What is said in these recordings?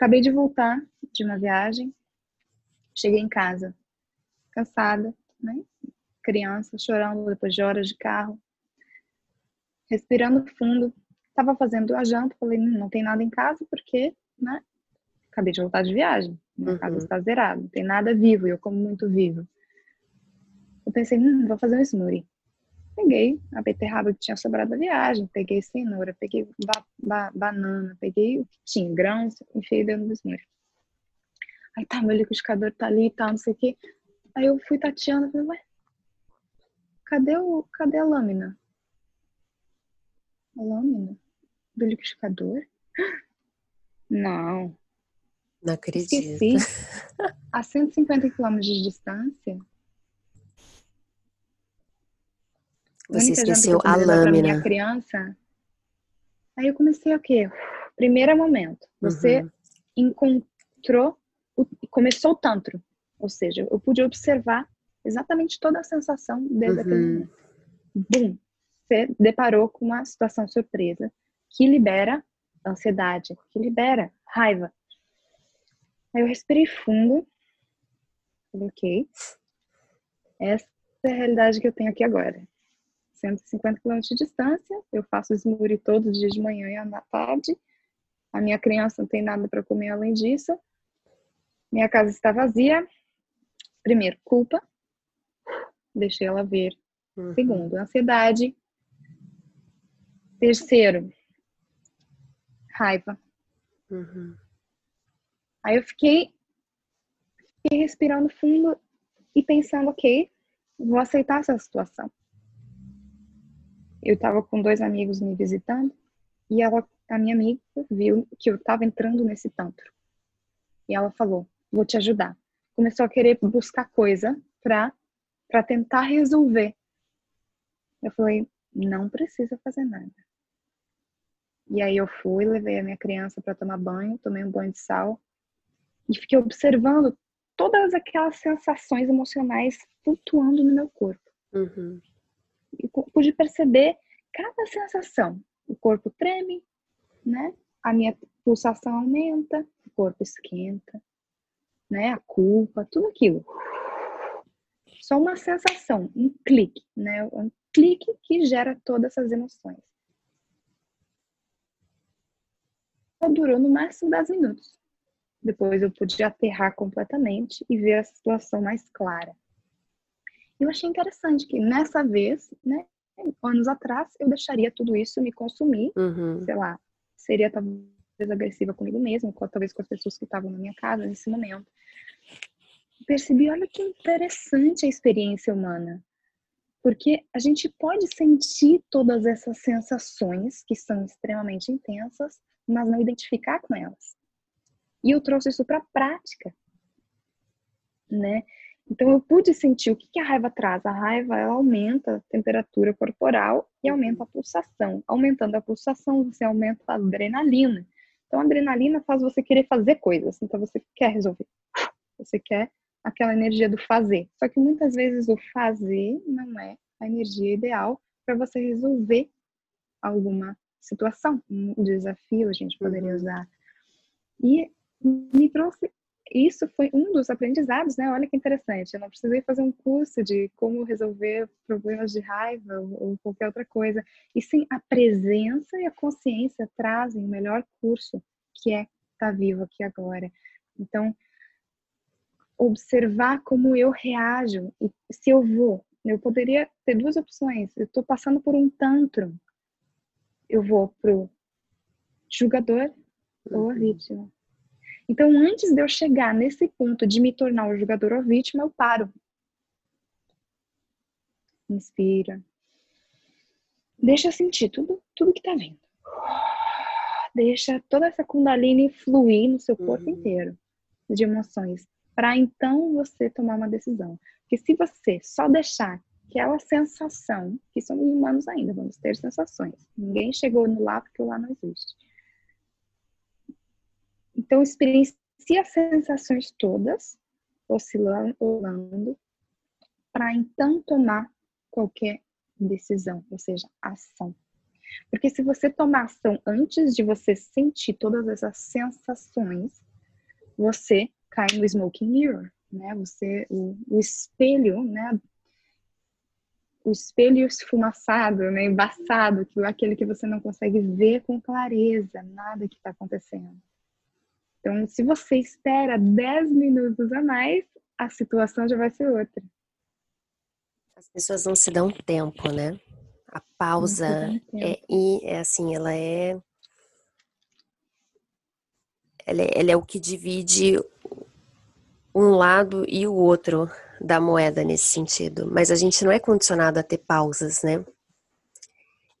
Acabei de voltar de uma viagem, cheguei em casa, cansada, né? Criança chorando depois de horas de carro, respirando fundo. Tava fazendo a janta, falei, hum, não tem nada em casa porque, né? Acabei de voltar de viagem, minha uhum. casa está zerada, não tem nada vivo e eu como muito vivo. Eu pensei, hum, vou fazer um smoothie peguei a beterraba que tinha sobrado da viagem, peguei cenoura, peguei ba ba banana, peguei o que tinha, grãos, enfiei dentro do smoothie. Aí tá, meu liquidificador tá ali e tá, tal, não sei o quê. Aí eu fui tateando, falei, ué, cadê, o, cadê a lâmina? A lâmina do liquidificador? Não. Não acredito. Esqueci. A 150 quilômetros de distância, Você esqueceu a lâmina. Minha criança. Aí eu comecei o quê? Primeiro momento. Você uhum. encontrou, começou o tantro. Ou seja, eu pude observar exatamente toda a sensação desde uhum. aquele momento. Bum! Você deparou com uma situação surpresa que libera ansiedade, que libera raiva. Aí eu respirei fundo. Falei, ok. Essa é a realidade que eu tenho aqui agora. 150 km de distância. Eu faço smoothie todos os dias de manhã e à tarde. A minha criança não tem nada para comer além disso. Minha casa está vazia. Primeiro, culpa. Deixei ela ver. Uhum. Segundo, ansiedade. Terceiro, raiva. Uhum. Aí eu fiquei, fiquei respirando fundo e pensando, ok, vou aceitar essa situação eu estava com dois amigos me visitando e ela, a minha amiga viu que eu estava entrando nesse tantro. E ela falou: "Vou te ajudar". Começou a querer buscar coisa para para tentar resolver. Eu falei: "Não precisa fazer nada". E aí eu fui, levei a minha criança para tomar banho, tomei um banho de sal e fiquei observando todas aquelas sensações emocionais flutuando no meu corpo. Uhum e pude perceber cada sensação. O corpo treme, né? A minha pulsação aumenta, o corpo esquenta, né? A culpa, tudo aquilo. Só uma sensação, um clique, né? Um clique que gera todas essas emoções. Durou no máximo 10 minutos. Depois eu pude aterrar completamente e ver a situação mais clara. Eu achei interessante que nessa vez, né, anos atrás, eu deixaria tudo isso me consumir, uhum. sei lá, seria talvez agressiva comigo mesma, talvez com as pessoas que estavam na minha casa nesse momento. Percebi, olha que interessante a experiência humana. Porque a gente pode sentir todas essas sensações que são extremamente intensas, mas não identificar com elas. E eu trouxe isso para a prática, né? Então eu pude sentir o que, a raiva traz. A raiva ela aumenta a temperatura corporal e aumenta a pulsação. Aumentando a pulsação, você aumenta a adrenalina. Então a adrenalina faz você querer fazer coisas. Então você quer resolver. Você quer aquela energia do fazer. Só que muitas vezes o fazer não é a energia ideal para você resolver alguma situação, um desafio a gente poderia uhum. usar. E me trouxe isso foi um dos aprendizados, né? Olha que interessante. Eu não precisei fazer um curso de como resolver problemas de raiva ou qualquer outra coisa. E sim, a presença e a consciência trazem o melhor curso, que é estar tá vivo aqui agora. Então, observar como eu reajo e se eu vou. Eu poderia ter duas opções. Eu estou passando por um tantrum. Eu vou pro julgador ou a vítima. Então, antes de eu chegar nesse ponto de me tornar o jogador ou vítima, eu paro. Inspira. Deixa sentir tudo, tudo que tá vindo. Deixa toda essa kundalini fluir no seu corpo uhum. inteiro de emoções, para então você tomar uma decisão. Porque se você só deixar aquela sensação, que somos humanos ainda, vamos ter sensações. Ninguém chegou no lá porque o lá não existe então, experiencia as sensações todas, oscilando, para então tomar qualquer decisão, ou seja, ação. Porque se você tomar ação antes de você sentir todas essas sensações, você cai no smoking mirror, né? Você, o, o espelho, né? O espelho esfumaçado, né? Embaçado, que é aquele que você não consegue ver com clareza nada que está acontecendo. Então, se você espera 10 minutos a mais, a situação já vai ser outra. As pessoas não se dão tempo, né? A pausa é, é assim, ela é, ela é, ela é o que divide um lado e o outro da moeda nesse sentido. Mas a gente não é condicionado a ter pausas, né?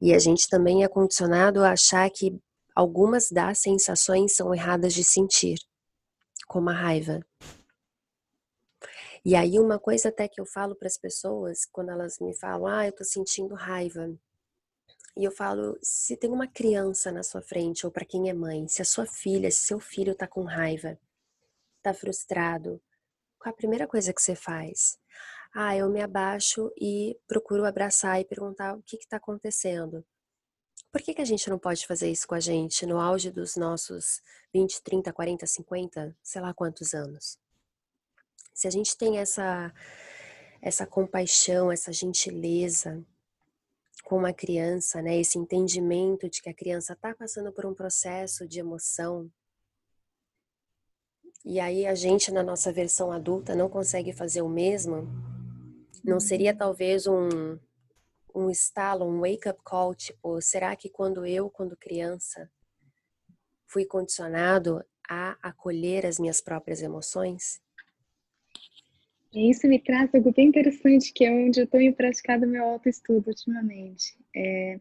E a gente também é condicionado a achar que algumas das sensações são erradas de sentir, como a raiva. E aí uma coisa até que eu falo para as pessoas quando elas me falam: "Ah, eu tô sentindo raiva". E eu falo, se tem uma criança na sua frente ou para quem é mãe, se a sua filha, se seu filho tá com raiva, tá frustrado, qual a primeira coisa que você faz? Ah, eu me abaixo e procuro abraçar e perguntar o que está acontecendo. Por que, que a gente não pode fazer isso com a gente no auge dos nossos 20, 30, 40, 50, sei lá quantos anos? Se a gente tem essa, essa compaixão, essa gentileza com uma criança, né, esse entendimento de que a criança está passando por um processo de emoção, e aí a gente na nossa versão adulta não consegue fazer o mesmo, não seria talvez um, um estalo, um wake-up call, tipo, será que quando eu, quando criança, fui condicionado a acolher as minhas próprias emoções? Isso me traz algo bem interessante, que é onde eu tenho praticado meu autoestudo ultimamente. É,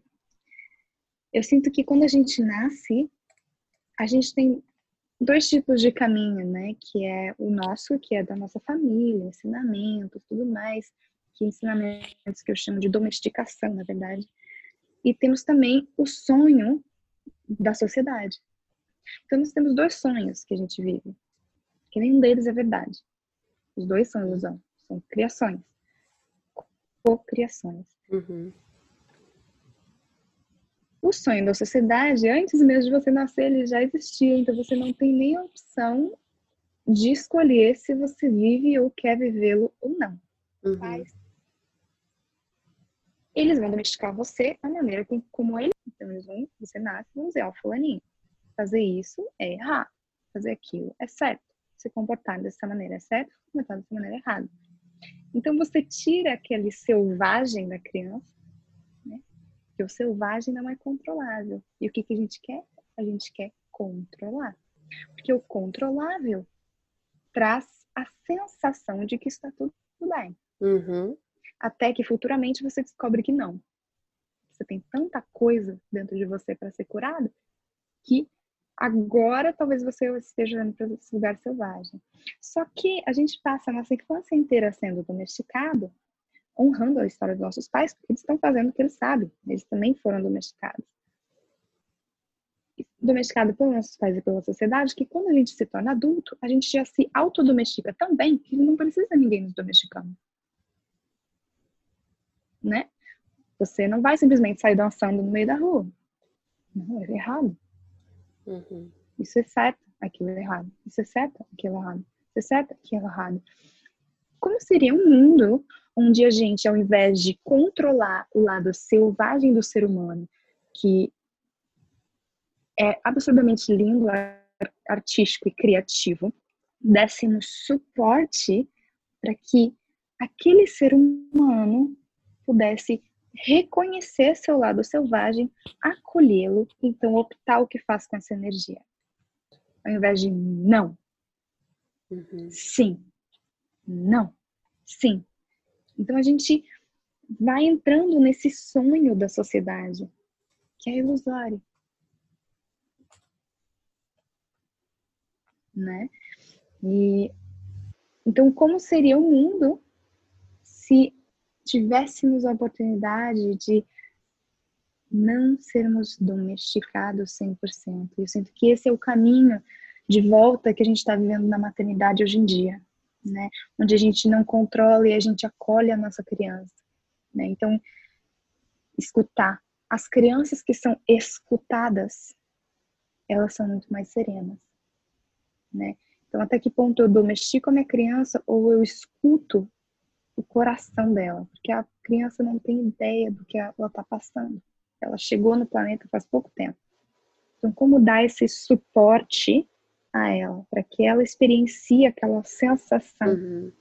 eu sinto que quando a gente nasce, a gente tem dois tipos de caminho, né? Que é o nosso, que é da nossa família, ensinamentos, tudo mais, que ensinamentos que eu chamo de domesticação, na verdade. E temos também o sonho da sociedade. Então, nós temos dois sonhos que a gente vive, que nenhum deles é verdade. Os dois são ilusão, são criações, co-criações. Uhum. O sonho da sociedade, antes mesmo de você nascer, ele já existia, então você não tem nem a opção de escolher se você vive ou quer vivê-lo ou não. Uhum. Mas eles vão domesticar você da maneira como ele. Então, eles vão, você nasce, vão dizer, ó, fulaninho, fazer isso é errado, fazer aquilo é certo, se comportar dessa maneira é certo, se comportar dessa maneira é errado. Então, você tira aquele selvagem da criança, né? Porque o selvagem não é controlável. E o que, que a gente quer? A gente quer controlar. Porque o controlável traz a sensação de que está tudo bem. Uhum até que futuramente você descobre que não. Você tem tanta coisa dentro de você para ser curado que agora talvez você esteja indo para esse lugar selvagem. Só que a gente passa a nossa infância inteira sendo domesticado, honrando a história dos nossos pais, porque eles estão fazendo o que eles sabem, eles também foram domesticados. Domesticado pelos nossos pais e pela sociedade, que quando a gente se torna adulto, a gente já se autodomestica tão bem que não precisa ninguém nos domesticando né? Você não vai simplesmente sair dançando no meio da rua. Não, é errado. Uhum. Isso é certo, aquilo é errado. Isso é certo, aquilo é errado. Isso é certo, aquilo é errado. Como seria um mundo onde a gente, ao invés de controlar o lado selvagem do ser humano, que é absurdamente lindo, artístico e criativo, dessemos suporte para que aquele ser humano pudesse reconhecer seu lado selvagem, acolhê-lo, então optar o que faz com essa energia. Ao invés de não. Uhum. Sim. Não. Sim. Então a gente vai entrando nesse sonho da sociedade, que é ilusório. Né? E então como seria o mundo se tivéssemos a oportunidade de não sermos domesticados 100%. Eu sinto que esse é o caminho de volta que a gente está vivendo na maternidade hoje em dia. né? Onde a gente não controla e a gente acolhe a nossa criança, né? Então, escutar. As crianças que são escutadas, elas são muito mais serenas, né? Então, até que ponto eu domestico a minha criança ou eu escuto o coração dela? Porque a criança não tem ideia do que ela está passando. Ela chegou no planeta faz pouco tempo. Então, como dar esse suporte a ela, para que ela experiencie aquela sensação uhum.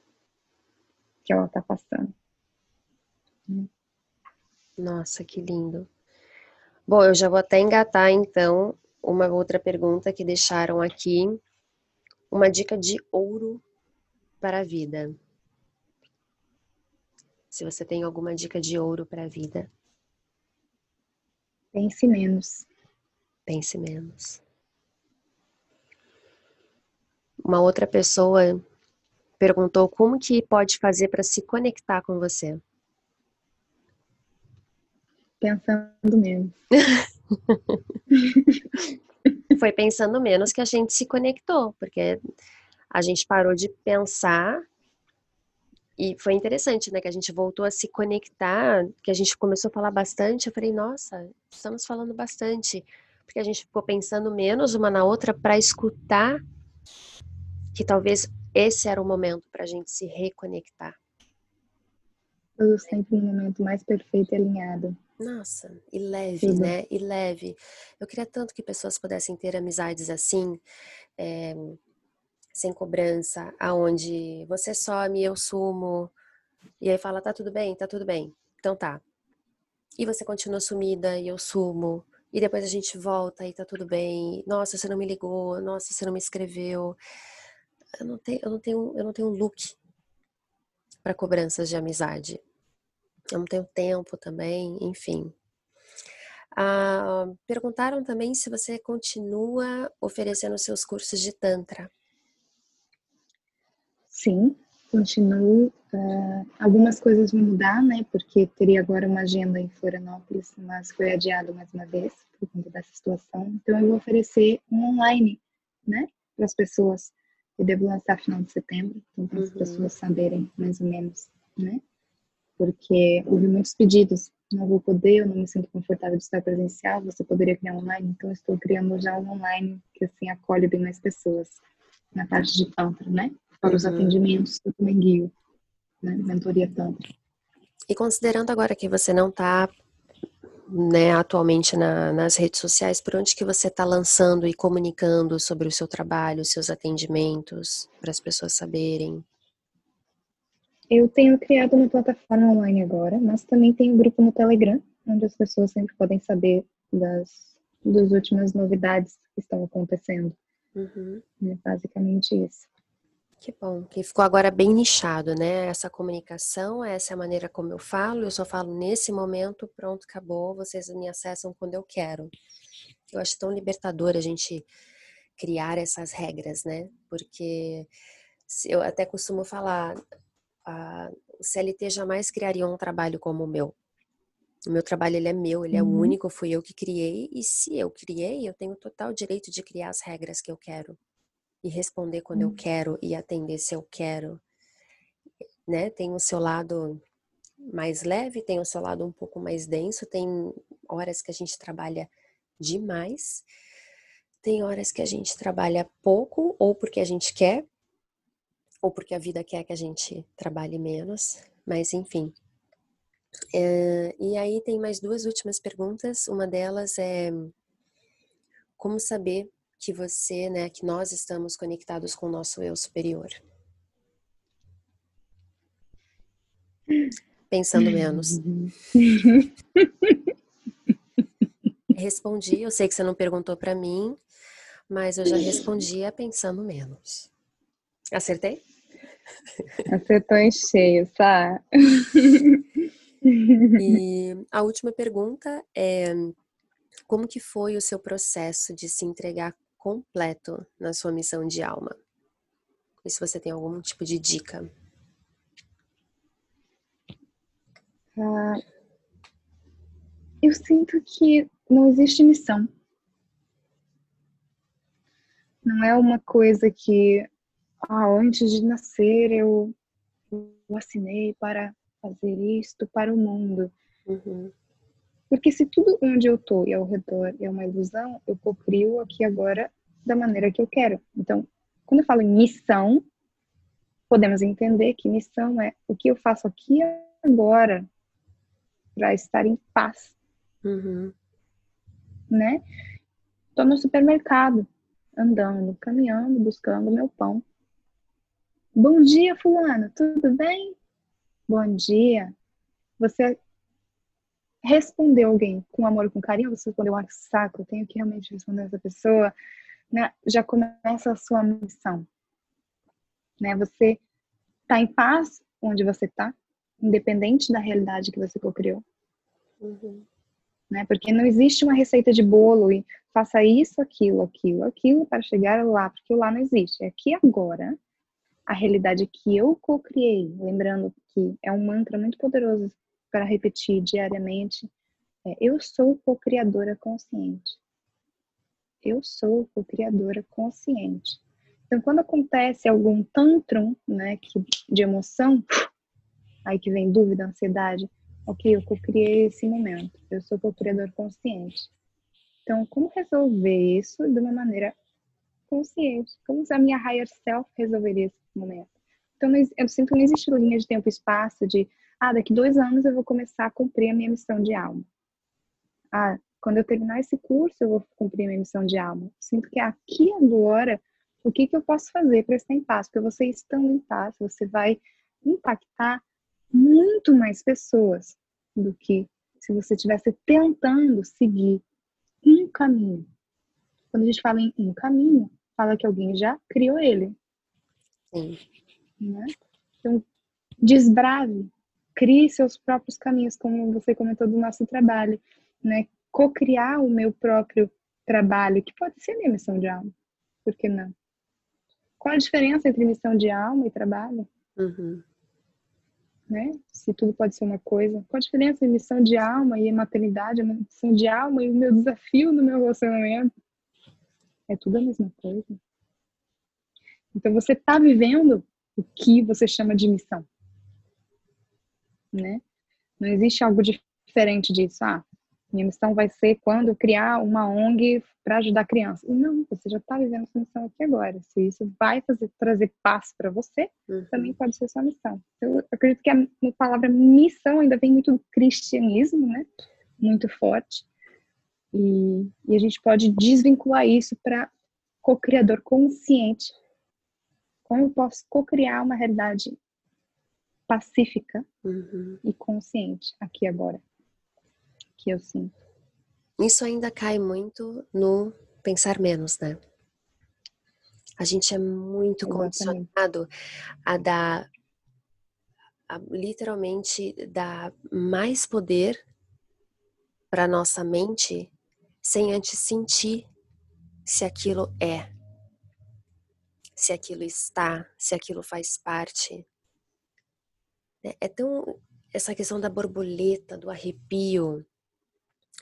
que ela está passando? Nossa, que lindo. Bom, eu já vou até engatar então uma outra pergunta que deixaram aqui uma dica de ouro para a vida. Se você tem alguma dica de ouro para a vida. Pense menos. Pense menos. Uma outra pessoa perguntou como que pode fazer para se conectar com você. Pensando menos. foi pensando menos que a gente se conectou, porque a gente parou de pensar e foi interessante, né, que a gente voltou a se conectar, que a gente começou a falar bastante. Eu falei, nossa, estamos falando bastante, porque a gente ficou pensando menos uma na outra para escutar que talvez esse era o momento para a gente se reconectar. Tudo sempre um momento mais perfeito e alinhado. Nossa, e leve, Sim. né? E leve. Eu queria tanto que pessoas pudessem ter amizades assim, é, sem cobrança, aonde você some, eu sumo, e aí fala, tá tudo bem, tá tudo bem. Então tá. E você continua sumida e eu sumo. E depois a gente volta e tá tudo bem. Nossa, você não me ligou. Nossa, você não me escreveu. Eu não tenho, eu não tenho, eu não tenho um look para cobranças de amizade eu não tenho tempo também, enfim. Ah, perguntaram também se você continua oferecendo seus cursos de Tantra. Sim, continuo. Uh, algumas coisas vão mudar, né? Porque teria agora uma agenda em Florianópolis, mas foi adiado mais uma vez por conta dessa situação. Então eu vou oferecer um online, né? Para as pessoas. Eu devo lançar final de setembro, então para as uhum. pessoas saberem mais ou menos, né? porque houve muitos pedidos. Não vou poder, eu não me sinto confortável de estar presencial, você poderia criar online, então estou criando já um online que assim acolhe bem mais pessoas na parte de tantra, né? Para os uhum. atendimentos, eu também guio, né? Mentoria tantra. E considerando agora que você não está né, atualmente na, nas redes sociais, por onde que você está lançando e comunicando sobre o seu trabalho, os seus atendimentos, para as pessoas saberem? Eu tenho criado uma plataforma online agora, mas também tem um grupo no Telegram, onde as pessoas sempre podem saber das, das últimas novidades que estão acontecendo. Uhum. É basicamente isso. Que bom, que ficou agora bem nichado, né? Essa comunicação, essa é a maneira como eu falo, eu só falo nesse momento, pronto, acabou, vocês me acessam quando eu quero. Eu acho tão libertador a gente criar essas regras, né? Porque eu até costumo falar, a, o CLT jamais criaria um trabalho como o meu. O meu trabalho ele é meu, ele é uhum. único, fui eu que criei e se eu criei, eu tenho total direito de criar as regras que eu quero e responder quando uhum. eu quero e atender se eu quero. Né? Tem o seu lado mais leve, tem o seu lado um pouco mais denso, tem horas que a gente trabalha demais, tem horas que a gente trabalha pouco ou porque a gente quer, ou porque a vida quer que a gente trabalhe menos, mas enfim. É, e aí tem mais duas últimas perguntas. Uma delas é como saber que você, né, que nós estamos conectados com o nosso eu superior. Pensando menos. respondi, eu sei que você não perguntou para mim, mas eu já respondia pensando menos. Acertei? Acertou em cheio, tá? E a última pergunta é como que foi o seu processo de se entregar completo na sua missão de alma? E se você tem algum tipo de dica? Ah, eu sinto que não existe missão. Não é uma coisa que ah, antes de nascer eu, eu assinei para fazer isto para o mundo. Uhum. Porque se tudo onde eu estou e ao redor é uma ilusão, eu cocrio aqui agora da maneira que eu quero. Então, quando eu falo em missão, podemos entender que missão é o que eu faço aqui agora para estar em paz. Uhum. Né? Estou no supermercado, andando, caminhando, buscando meu pão. Bom dia, fulano, tudo bem? Bom dia. Você respondeu alguém com amor, com carinho, você respondeu, ah, saco, eu tenho que realmente responder essa pessoa, né? já começa a sua missão. Né? Você está em paz onde você está, independente da realidade que você co-criou. Uhum. Né? Porque não existe uma receita de bolo e faça isso, aquilo, aquilo, aquilo para chegar lá, porque lá não existe. É aqui agora, a realidade que eu co-criei, lembrando que é um mantra muito poderoso para repetir diariamente, é, eu sou co-criadora consciente. Eu sou co-criadora consciente. Então, quando acontece algum tantrum, né, que, de emoção, aí que vem dúvida, ansiedade, ok, eu co-criei esse momento, eu sou co-criador consciente. Então, como resolver isso de uma maneira consciente? Como a minha higher self resolveria esse momento? Então, eu sinto que não existe linha de tempo e espaço de ah, daqui dois anos eu vou começar a cumprir a minha missão de alma. Ah, quando eu terminar esse curso, eu vou cumprir minha missão de alma. Sinto que aqui agora, o que, que eu posso fazer para estar em paz? Porque você estando em paz, você vai impactar muito mais pessoas do que se você estivesse tentando seguir um caminho. Quando a gente fala em um caminho, fala que alguém já criou ele. Sim. Né? Então, desbrave crie seus próprios caminhos, como você comentou do nosso trabalho, né? Co-criar o meu próprio trabalho, que pode ser minha missão de alma. Por que não? Qual a diferença entre missão de alma e trabalho? Uhum. Né? Se tudo pode ser uma coisa. Qual a diferença entre missão de alma e maternidade, missão de alma e o meu desafio no meu relacionamento? É tudo a mesma coisa. Então você está vivendo o que você chama de missão né? Não existe algo diferente disso. Ah, minha missão vai ser quando criar uma ONG para ajudar crianças. Não, você já está vivendo essa missão aqui agora. Se isso vai fazer, trazer paz para você, uhum. também pode ser sua missão. Eu acredito que a, a palavra missão ainda vem muito do cristianismo, né? Muito forte. E, e a gente pode desvincular isso para co-criador consciente. Como eu posso co-criar uma realidade pacífica uhum. e consciente aqui agora que eu sinto. Isso ainda cai muito no pensar menos, né? A gente é muito Exatamente. condicionado a dar, a, literalmente, dar mais poder para nossa mente sem antes sentir se aquilo é, se aquilo está, se aquilo faz parte. É, é tão. Essa questão da borboleta, do arrepio,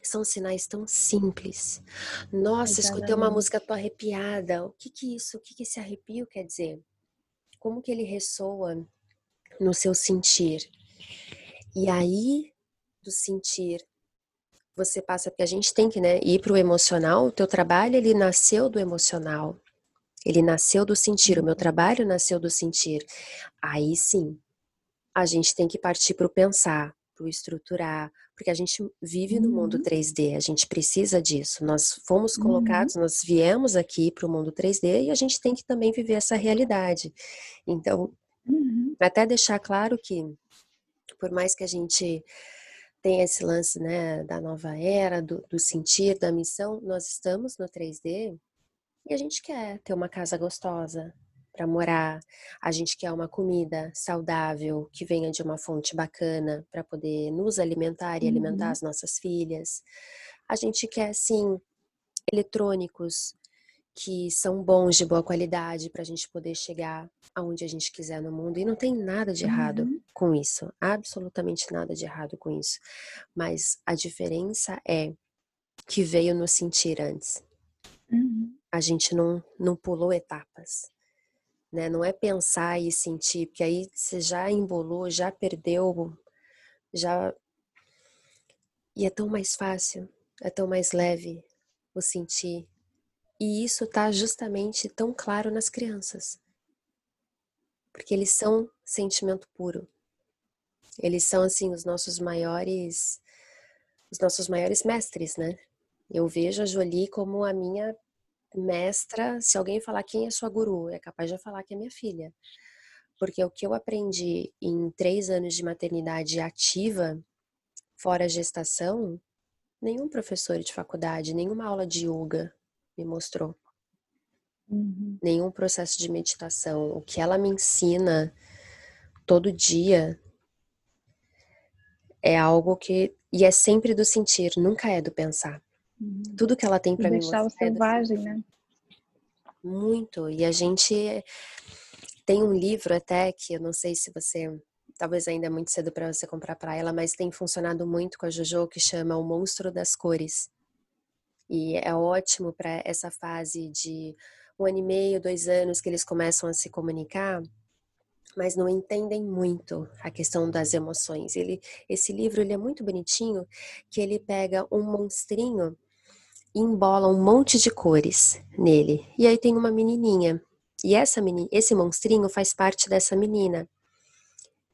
são sinais tão simples. Nossa, Exatamente. escutei uma música, tô arrepiada. O que que isso, o que que esse arrepio quer dizer? Como que ele ressoa no seu sentir? E aí, do sentir, você passa, porque a gente tem que né, ir para o emocional, o teu trabalho ele nasceu do emocional. Ele nasceu do sentir, o meu uhum. trabalho nasceu do sentir. Aí sim, a gente tem que partir para o pensar, para o estruturar, porque a gente vive no mundo 3D, uhum. a gente precisa disso. Nós fomos colocados, uhum. nós viemos aqui para o mundo 3D e a gente tem que também viver essa realidade. Então, uhum. até deixar claro que, por mais que a gente tenha esse lance né, da nova era, do, do sentir, da missão, nós estamos no 3D e a gente quer ter uma casa gostosa, para morar, a gente quer uma comida saudável que venha de uma fonte bacana para poder nos alimentar e alimentar uhum. as nossas filhas. A gente quer sim eletrônicos que são bons de boa qualidade para a gente poder chegar aonde a gente quiser no mundo e não tem nada de errado uhum. com isso, absolutamente nada de errado com isso. Mas a diferença é que veio nos sentir antes. Uhum. A gente não, não pulou etapas né? Não é pensar e sentir, porque aí você já embolou, já perdeu, já. E é tão mais fácil, é tão mais leve o sentir. E isso está justamente tão claro nas crianças. Porque eles são sentimento puro. Eles são assim os nossos maiores os nossos maiores mestres, né? Eu vejo a Jolie como a minha mestra. Se alguém falar quem é sua guru, é capaz de falar que é minha filha. Porque o que eu aprendi em três anos de maternidade ativa, fora gestação, nenhum professor de faculdade, nenhuma aula de yoga me mostrou. Uhum. Nenhum processo de meditação. O que ela me ensina todo dia é algo que. E é sempre do sentir, nunca é do pensar. Uhum. Tudo que ela tem para mim. Deixar o é selvagem, né? Muito. E a gente tem um livro até que eu não sei se você. Talvez ainda é muito cedo para você comprar para ela, mas tem funcionado muito com a Jojo que chama O Monstro das Cores. E é ótimo para essa fase de um ano e meio, dois anos que eles começam a se comunicar, mas não entendem muito a questão das emoções. Ele, esse livro ele é muito bonitinho, que ele pega um monstrinho embola um monte de cores nele. E aí tem uma menininha. E essa menina, esse monstrinho faz parte dessa menina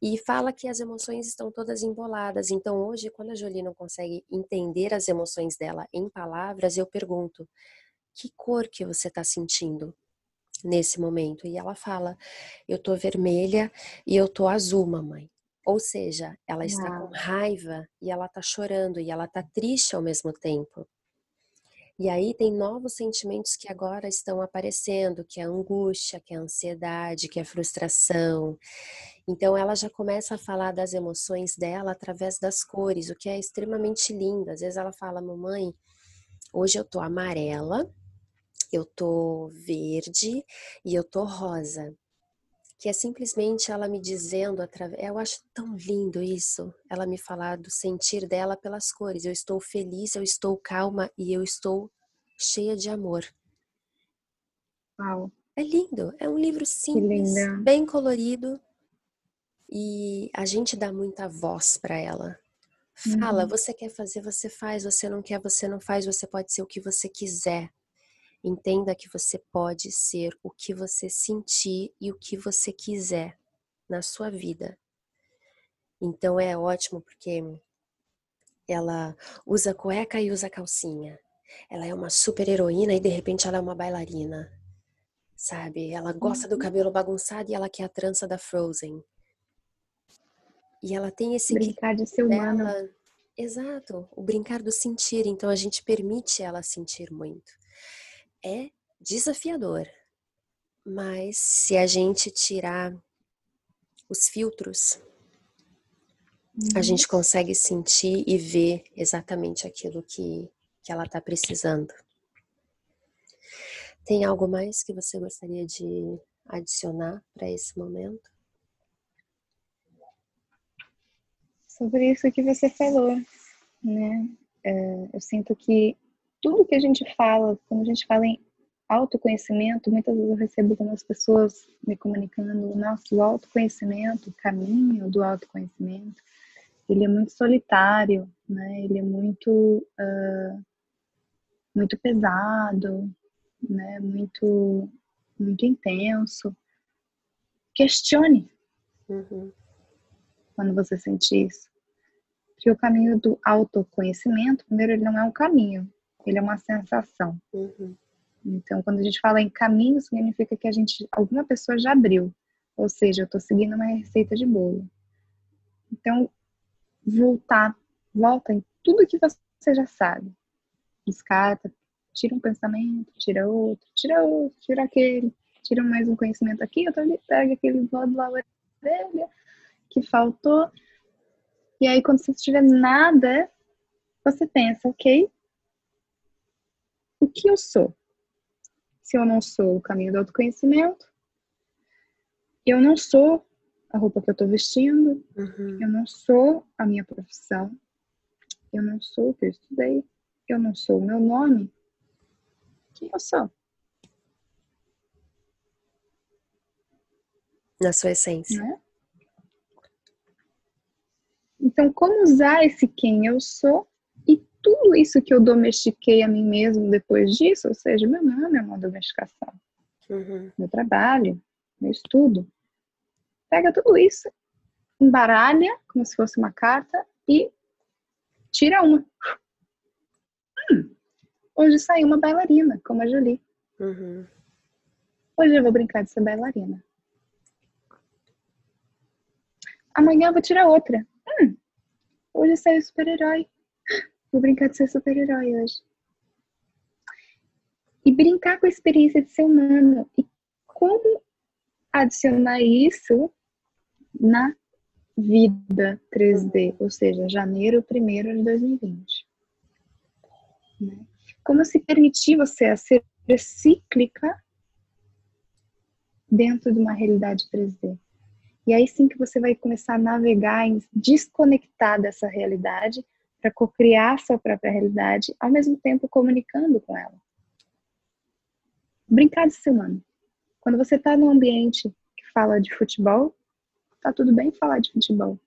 e fala que as emoções estão todas emboladas. Então, hoje, quando a Jolie não consegue entender as emoções dela em palavras, eu pergunto: que cor que você está sentindo nesse momento? E ela fala: eu tô vermelha e eu tô azul, mamãe. Ou seja, ela está com raiva e ela está chorando e ela está triste ao mesmo tempo. E aí tem novos sentimentos que agora estão aparecendo, que é a angústia, que é a ansiedade, que é a frustração. Então ela já começa a falar das emoções dela através das cores, o que é extremamente lindo. Às vezes ela fala: "Mamãe, hoje eu tô amarela, eu tô verde e eu tô rosa" que é simplesmente ela me dizendo através. Eu acho tão lindo isso, ela me falar do sentir dela pelas cores. Eu estou feliz, eu estou calma e eu estou cheia de amor. Uau. É lindo, é um livro simples, bem colorido e a gente dá muita voz para ela. Fala, uhum. você quer fazer, você faz, você não quer, você não faz, você pode ser o que você quiser. Entenda que você pode ser o que você sentir e o que você quiser na sua vida. Então é ótimo porque ela usa cueca e usa calcinha. Ela é uma super heroína e de repente ela é uma bailarina. Sabe? Ela gosta do uhum. cabelo bagunçado e ela quer a trança da Frozen. E ela tem esse brincar de ser humana. Exato, o brincar do sentir. Então a gente permite ela sentir muito é desafiador. Mas se a gente tirar os filtros, uhum. a gente consegue sentir e ver exatamente aquilo que, que ela está precisando. Tem algo mais que você gostaria de adicionar para esse momento? Sobre isso que você falou, né? É, eu sinto que tudo que a gente fala, quando a gente fala em autoconhecimento, muitas vezes eu recebo algumas pessoas me comunicando, nosso o autoconhecimento, o caminho do autoconhecimento, ele é muito solitário, né? Ele é muito, uh, muito pesado, né? Muito, muito intenso. Questione uhum. quando você sente isso. Porque o caminho do autoconhecimento, primeiro, ele não é um caminho, ele é uma sensação. Uhum. Então, quando a gente fala em caminho, significa que a gente, alguma pessoa já abriu. Ou seja, eu estou seguindo uma receita de bolo. Então, voltar, volta em tudo que você já sabe. Descarta, tira um pensamento, tira outro, tira outro, tira aquele, tira mais um conhecimento aqui, outro ali, pega aquele do lado da orelha que faltou. E aí, quando você tiver nada, você pensa, ok, o que eu sou. Se eu não sou o caminho do autoconhecimento, eu não sou a roupa que eu estou vestindo, uhum. eu não sou a minha profissão, eu não sou o que eu estudei, eu não sou o meu nome. Quem eu sou? Na sua essência. Né? Então, como usar esse quem eu sou tudo isso que eu domestiquei a mim mesmo depois disso, ou seja, meu nome é uma domesticação, uhum. meu trabalho, meu estudo. Pega tudo isso, embaralha como se fosse uma carta e tira uma. Hum, hoje saiu uma bailarina, como a Julie. Uhum. Hoje eu vou brincar de ser bailarina. Amanhã eu vou tirar outra. Hum, hoje saiu super-herói. Vou brincar de ser super-herói hoje. E brincar com a experiência de ser humano. E como adicionar isso na vida 3D, ou seja, janeiro 1 de 2020. Né? Como se permitir você a ser cíclica dentro de uma realidade 3D. E aí sim que você vai começar a navegar desconectar dessa realidade para co-criar sua própria realidade, ao mesmo tempo comunicando com ela. Brincar de ser humano. Quando você está num ambiente que fala de futebol, tá tudo bem falar de futebol.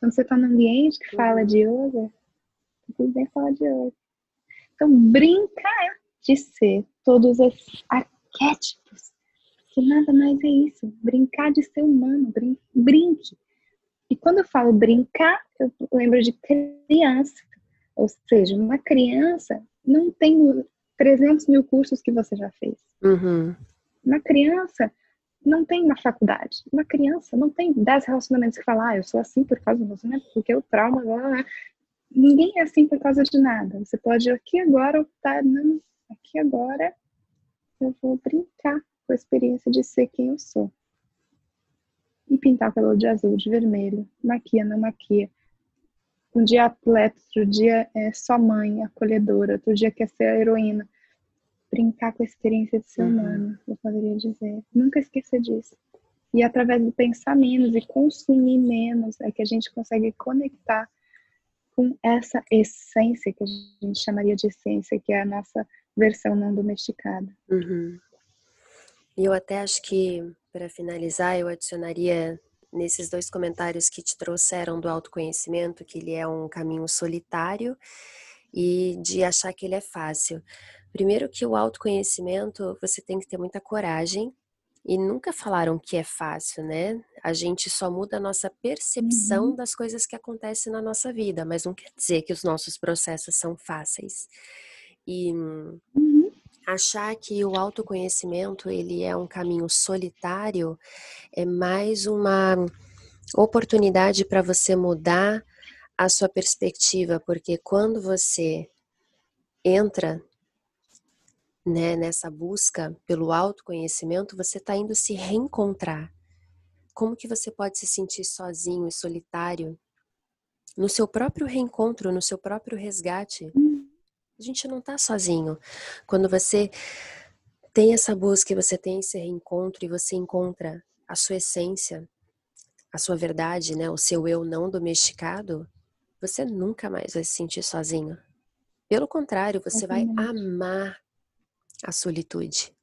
Quando você está num ambiente que fala de yoga, tá tudo bem falar de yoga. Então, brincar de ser todos esses arquétipos, que nada mais é isso. Brincar de ser humano, brin brinque. E quando eu falo brincar, eu lembro de criança. Ou seja, uma criança não tem 300 mil cursos que você já fez. Uhum. Uma criança não tem na faculdade. Uma criança não tem 10 relacionamentos que falar, ah, eu sou assim por causa do relacionamento, porque o trauma, blá, blá, blá. Ninguém é assim por causa de nada. Você pode aqui agora optar, não, aqui agora eu vou brincar com a experiência de ser quem eu sou e pintar o cabelo de azul, de vermelho, maquia, não maquia. Um dia atleta, outro dia é só mãe, acolhedora, outro dia quer ser a heroína. Brincar com a experiência de ser uhum. humano, eu poderia dizer. Nunca esquecer disso. E através de pensar menos e consumir menos é que a gente consegue conectar com essa essência que a gente chamaria de essência, que é a nossa versão não domesticada. Uhum. E eu até acho que para finalizar, eu adicionaria nesses dois comentários que te trouxeram do autoconhecimento, que ele é um caminho solitário e de achar que ele é fácil. Primeiro que o autoconhecimento, você tem que ter muita coragem e nunca falaram que é fácil, né? A gente só muda a nossa percepção uhum. das coisas que acontecem na nossa vida, mas não quer dizer que os nossos processos são fáceis. E uhum achar que o autoconhecimento ele é um caminho solitário é mais uma oportunidade para você mudar a sua perspectiva, porque quando você entra né, nessa busca pelo autoconhecimento, você está indo se reencontrar. Como que você pode se sentir sozinho e solitário no seu próprio reencontro, no seu próprio resgate? A gente não está sozinho. Quando você tem essa busca, você tem esse reencontro e você encontra a sua essência, a sua verdade, né, o seu eu não domesticado, você nunca mais vai se sentir sozinho. Pelo contrário, você vai amar a solitude.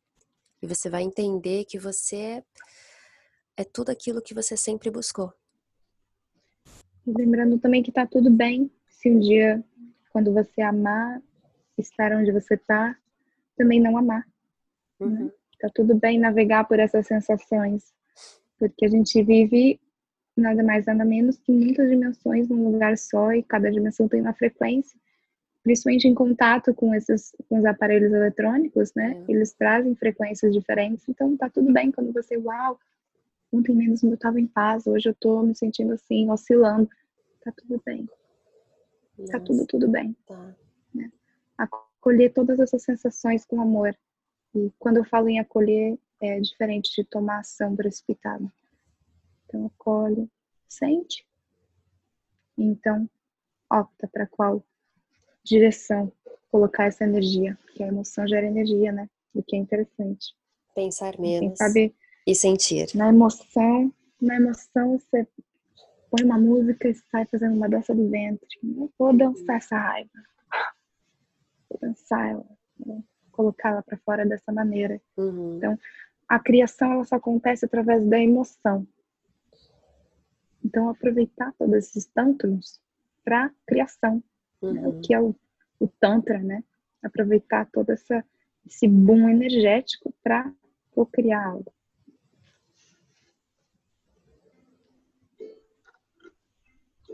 E você vai entender que você é, é tudo aquilo que você sempre buscou. Lembrando também que tá tudo bem se um dia, quando você amar estar onde você está, também não amar. Né? Uhum. Né? Tá tudo bem navegar por essas sensações, porque a gente vive nada mais nada menos que muitas dimensões num lugar só e cada dimensão tem uma frequência. Principalmente em contato com esses com os aparelhos eletrônicos, né? Uhum. Eles trazem frequências diferentes, então tá tudo bem quando você, uau, ontem menos eu estava em paz, hoje eu tô me sentindo assim, oscilando. Tá tudo bem. Nossa. Tá tudo, tudo bem. Tá acolher todas essas sensações com amor. E quando eu falo em acolher, é diferente de tomar ação precipitada. Então, acolhe, sente. Então, opta para qual direção colocar essa energia. Porque a emoção gera energia, né? O que é interessante. Pensar menos sabe, e sentir. Na emoção, na emoção você põe uma música e sai fazendo uma dança do ventre. Eu vou dançar essa raiva pensar ela, né? colocá-la para fora dessa maneira. Uhum. Então, a criação ela só acontece através da emoção. Então, aproveitar todos esses tântalos para criação, uhum. né? o uhum. que é o, o Tantra, né? Aproveitar todo essa, esse boom energético para criar algo.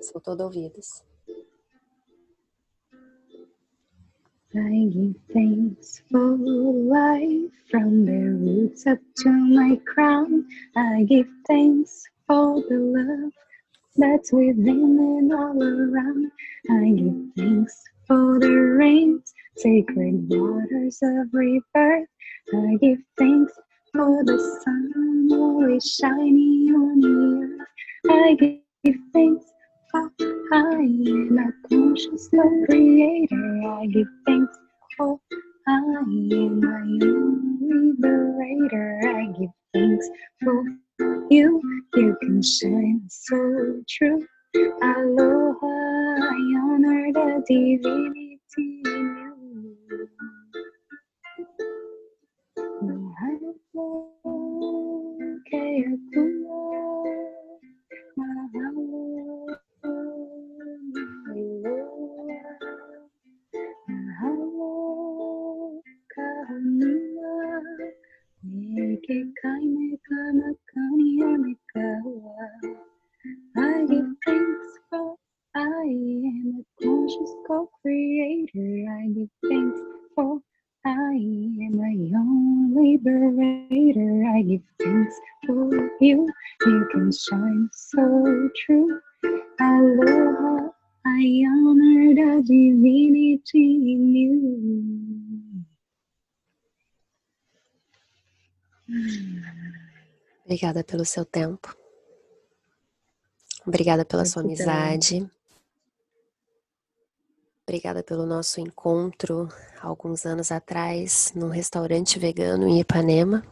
Sou todo ouvidos. I give thanks for life from the roots up to my crown. I give thanks for the love that's within and all around. I give thanks for the rains, sacred waters of rebirth. I give thanks for the sun always shining on the earth. I give thanks for I am a conscious co-creator. I give thanks for I am my own liberator. I give thanks for you. You can shine so true. Aloha, I honor the divinity in you. Mahalo, Obrigada pelo seu tempo. Obrigada pela sua amizade. Obrigada pelo nosso encontro alguns anos atrás num restaurante vegano em Ipanema.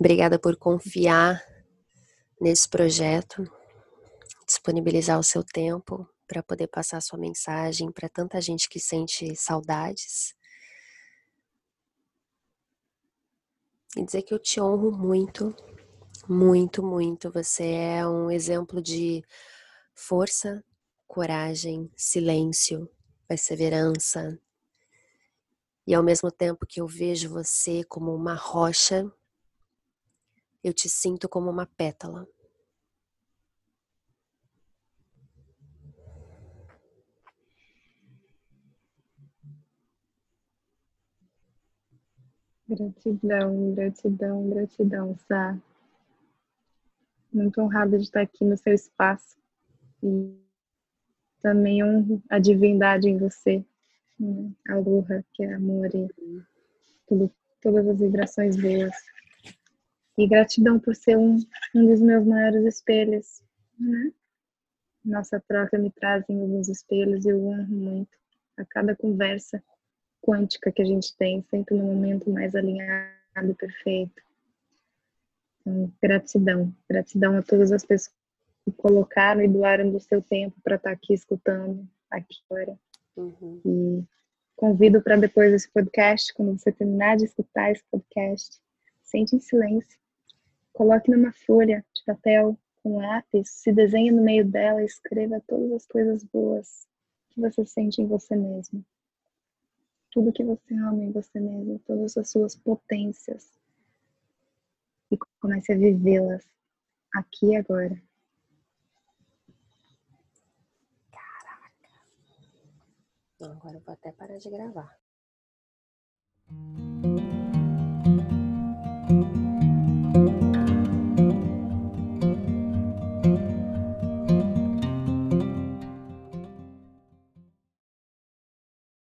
Obrigada por confiar nesse projeto, disponibilizar o seu tempo para poder passar sua mensagem para tanta gente que sente saudades e dizer que eu te honro muito, muito, muito. Você é um exemplo de força, coragem, silêncio, perseverança. E ao mesmo tempo que eu vejo você como uma rocha, eu te sinto como uma pétala. Gratidão, gratidão, gratidão, Sá. Muito honrada de estar aqui no seu espaço. E também honro a divindade em você, né? a Aloha, que é amor e tudo, todas as vibrações boas. E gratidão por ser um, um dos meus maiores espelhos. Né? Nossa troca me traz em alguns espelhos e eu honro muito a cada conversa quântica que a gente tem, sempre no momento mais alinhado e perfeito. Então, gratidão, gratidão a todas as pessoas que colocaram e doaram do seu tempo para estar tá aqui escutando aqui agora. Uhum. E convido para depois desse podcast, quando você terminar de escutar esse podcast, sente em silêncio, coloque numa folha de papel com lápis, se desenhe no meio dela e escreva todas as coisas boas que você sente em você mesmo tudo que você ama em você mesmo, todas as suas potências. E comece a vivê-las aqui e agora. Caraca. Agora eu vou até parar de gravar.